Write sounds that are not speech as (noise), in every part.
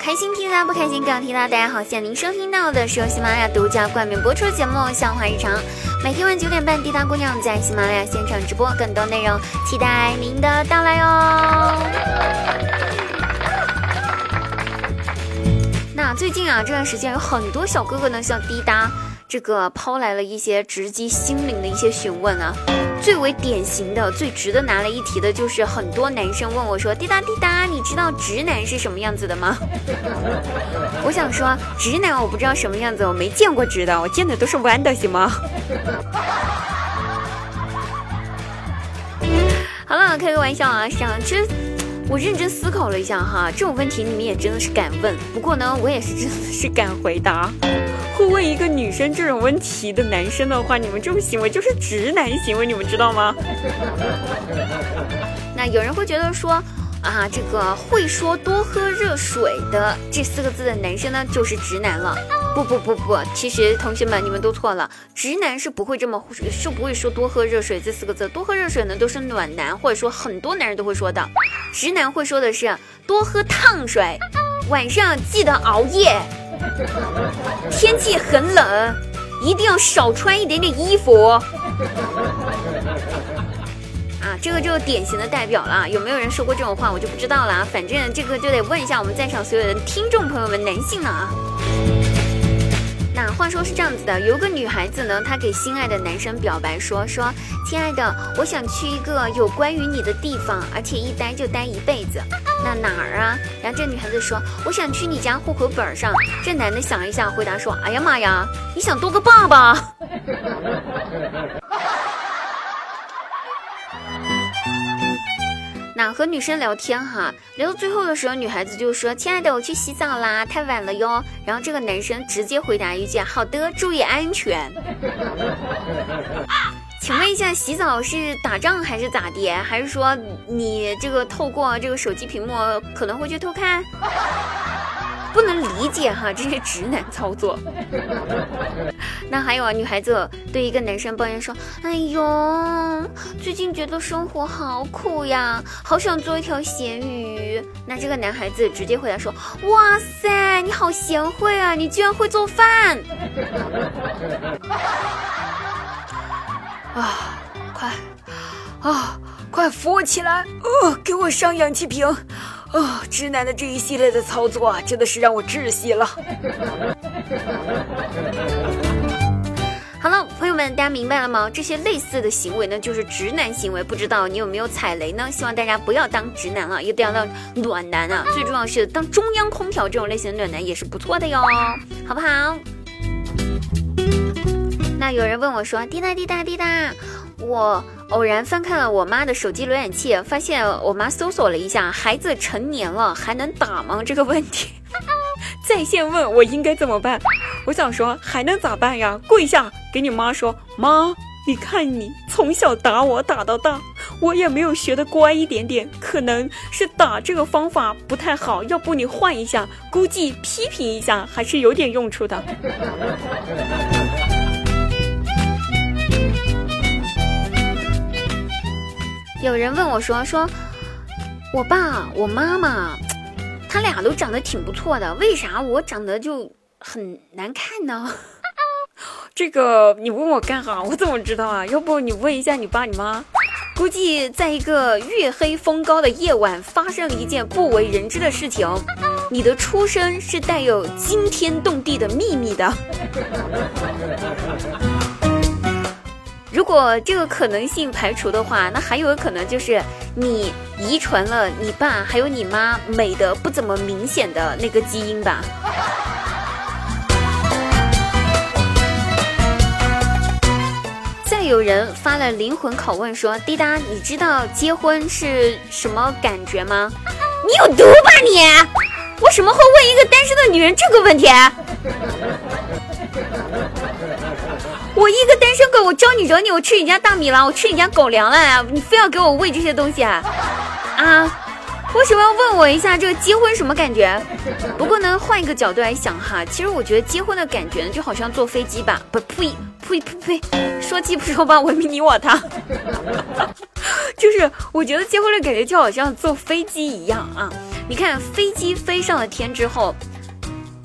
开心听啦，不开心更要听啦。大家好，现在您收听到的是由喜马拉雅独家冠名播出的节目《笑话日常》，每天晚九点半，滴答姑娘在喜马拉雅现场直播，更多内容期待您的到来哟。那最近啊，这段时间有很多小哥哥呢像滴答这个抛来了一些直击心灵的一些询问啊。最为典型的、最值得拿来一提的，就是很多男生问我说：“滴答滴答，你知道直男是什么样子的吗？”我想说，直男我不知道什么样子，我没见过直的，我见的都是弯的，行吗？(laughs) 好了，开个玩笑啊，想吃。我认真思考了一下哈，这种问题你们也真的是敢问。不过呢，我也是真的是敢回答。会问一个女生这种问题的男生的话，你们这种行为就是直男行为，你们知道吗？(laughs) 那有人会觉得说，啊，这个会说多喝热水的这四个字的男生呢，就是直男了。不不不不，其实同学们你们都错了，直男是不会这么是不会说多喝热水这四个字，多喝热水呢都是暖男或者说很多男人都会说的，直男会说的是多喝烫水，晚上记得熬夜，天气很冷，一定要少穿一点点衣服，这个就典型的代表了，有没有人说过这种话我就不知道了，反正这个就得问一下我们在场所有的听众朋友们，男性了啊。那话说是这样子的，有个女孩子呢，她给心爱的男生表白说说，亲爱的，我想去一个有关于你的地方，而且一待就待一辈子。那哪儿啊？然后这女孩子说，我想去你家户口本上。这男的想一下，回答说，哎呀妈呀，你想多个爸爸？那和女生聊天哈，聊到最后的时候，女孩子就说：“亲爱的，我去洗澡啦，太晚了哟。”然后这个男生直接回答一句：“好的，注意安全。” (laughs) 请问一下，洗澡是打仗还是咋的？还是说你这个透过这个手机屏幕可能会去偷看？(laughs) 不能理解哈，这些直男操作。那还有啊，女孩子对一个男生抱怨说：“哎呦，最近觉得生活好苦呀，好想做一条咸鱼。”那这个男孩子直接回答说：“哇塞，你好贤惠啊，你居然会做饭！”啊，快啊，快扶我起来！哦，给我上氧气瓶。哦，直男的这一系列的操作啊，真的是让我窒息了。好了，朋友们，大家明白了吗？这些类似的行为呢，就是直男行为。不知道你有没有踩雷呢？希望大家不要当直男了，一定要当暖男啊！最重要是当中央空调这种类型的暖男也是不错的哟，好不好？那有人问我说：“滴答滴答滴答。”我偶然翻看了我妈的手机浏览器，发现我妈搜索了一下“孩子成年了还能打吗”这个问题，(laughs) 在线问我应该怎么办。我想说还能咋办呀？跪下给你妈说，妈，你看你从小打我打到大，我也没有学的乖一点点，可能是打这个方法不太好，要不你换一下，估计批评一下还是有点用处的。(laughs) 有人问我说：“说我爸我妈妈，他俩都长得挺不错的，为啥我长得就很难看呢？”这个你问我干哈？我怎么知道啊？要不你问一下你爸你妈？估计在一个月黑风高的夜晚，发生了一件不为人知的事情。你的出生是带有惊天动地的秘密的。如果这个可能性排除的话，那还有可能就是你遗传了你爸还有你妈美的不怎么明显的那个基因吧。有人发了灵魂拷问说：“滴答，你知道结婚是什么感觉吗？”你有毒吧你！我什么会问一个单身的女人这个问题？(laughs) 我一个单身狗，我招你惹你？我吃你家大米了，我吃你家狗粮了，你非要给我喂这些东西啊？啊？为什么要问我一下这个结婚什么感觉？不过呢，换一个角度来想哈，其实我觉得结婚的感觉呢，就好像坐飞机吧，不呸呸呸呸，说鸡不说八，文明你我他，(laughs) 就是我觉得结婚的感觉就好像坐飞机一样啊。你看飞机飞上了天之后，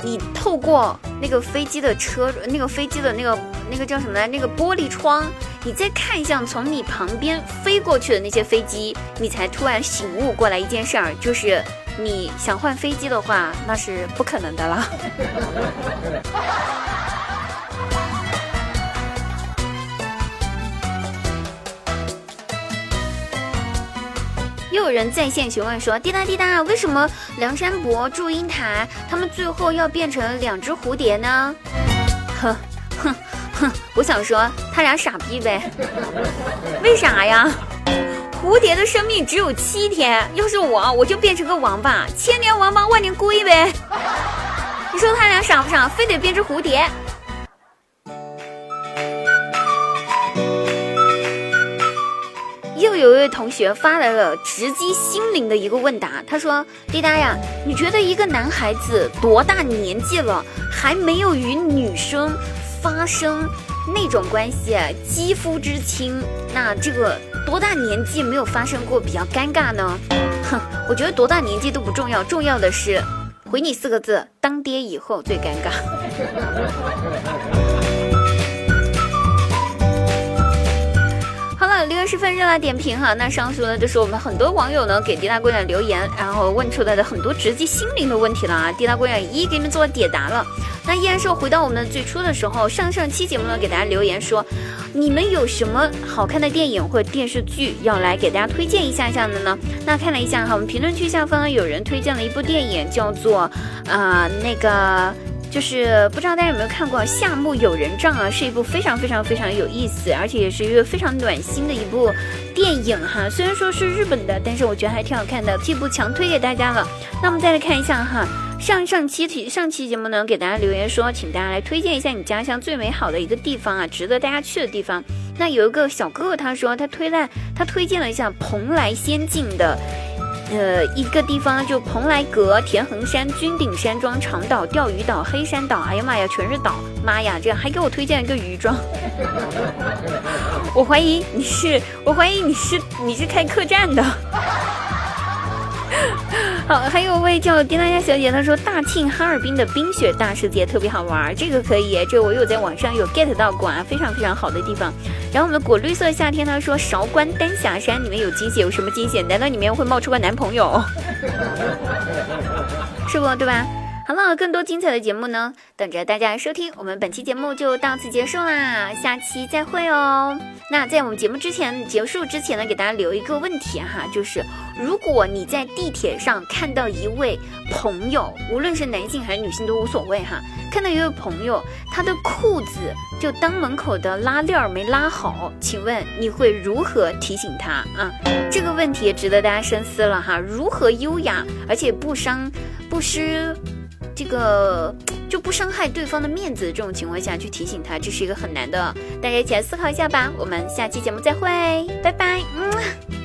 你透过那个飞机的车，那个飞机的那个那个叫什么来？那个玻璃窗，你再看向从你旁边飞过去的那些飞机，你才突然醒悟过来一件事儿，就是你想换飞机的话，那是不可能的了。又有人在线询问说：“滴答滴答，为什么梁山伯、祝英台他们最后要变成两只蝴蝶呢？”哼哼哼，(laughs) 我想说他俩傻逼呗。为啥呀？蝴蝶的生命只有七天，要是我，我就变成个王八，千年王八万年龟呗。你说他俩傻不傻？非得变成蝴蝶？又有一位同学发来了直击心灵的一个问答，他说：“滴答呀，你觉得一个男孩子多大年纪了还没有与女生发生那种关系，肌肤之亲？那这个多大年纪没有发生过比较尴尬呢？哼，(laughs) 我觉得多大年纪都不重要，重要的是回你四个字：当爹以后最尴尬。”十分热辣点评哈，那上述呢就是我们很多网友呢给滴答姑娘留言，然后问出来的很多直击心灵的问题了啊，滴答姑娘一一给你们做解答了。那依然是回到我们最初的时候，上上期节目呢给大家留言说，你们有什么好看的电影或电视剧要来给大家推荐一下下的呢？那看了一下哈，我们评论区下方呢有人推荐了一部电影，叫做啊那个。就是不知道大家有没有看过《夏目友人帐》啊，是一部非常非常非常有意思，而且也是一个非常暖心的一部电影哈。虽然说是日本的，但是我觉得还挺好看的，这部强推给大家了。那我们再来看一下哈，上上期题上期节目呢，给大家留言说，请大家来推荐一下你家乡最美好的一个地方啊，值得大家去的地方。那有一个小哥哥他说他推了，他推荐了一下蓬莱仙境的。呃，一个地方就蓬莱阁、田横山、君顶山庄、长岛、钓鱼岛、黑山岛，哎呀妈呀，全是岛！妈呀，这还给我推荐了一个渔庄，(laughs) 我怀疑你是，我怀疑你是你是开客栈的。好，还有位叫丁大家小姐，她说大庆哈尔滨的冰雪大世界特别好玩，这个可以，这个我有在网上有 get 到过啊，非常非常好的地方。然后我们果绿色夏天，他说韶关丹霞山里面有惊喜，有什么惊喜？难道里面会冒出个男朋友？(laughs) 是不，对吧？好了，更多精彩的节目呢，等着大家收听。我们本期节目就到此结束啦，下期再会哦。那在我们节目之前结束之前呢，给大家留一个问题哈，就是如果你在地铁上看到一位朋友，无论是男性还是女性都无所谓哈，看到一位朋友他的裤子就裆门口的拉链没拉好，请问你会如何提醒他啊？这个问题也值得大家深思了哈，如何优雅而且不伤不失。这个就不伤害对方的面子，这种情况下去提醒他，这是一个很难的。大家一起来思考一下吧。我们下期节目再会，拜拜。嗯。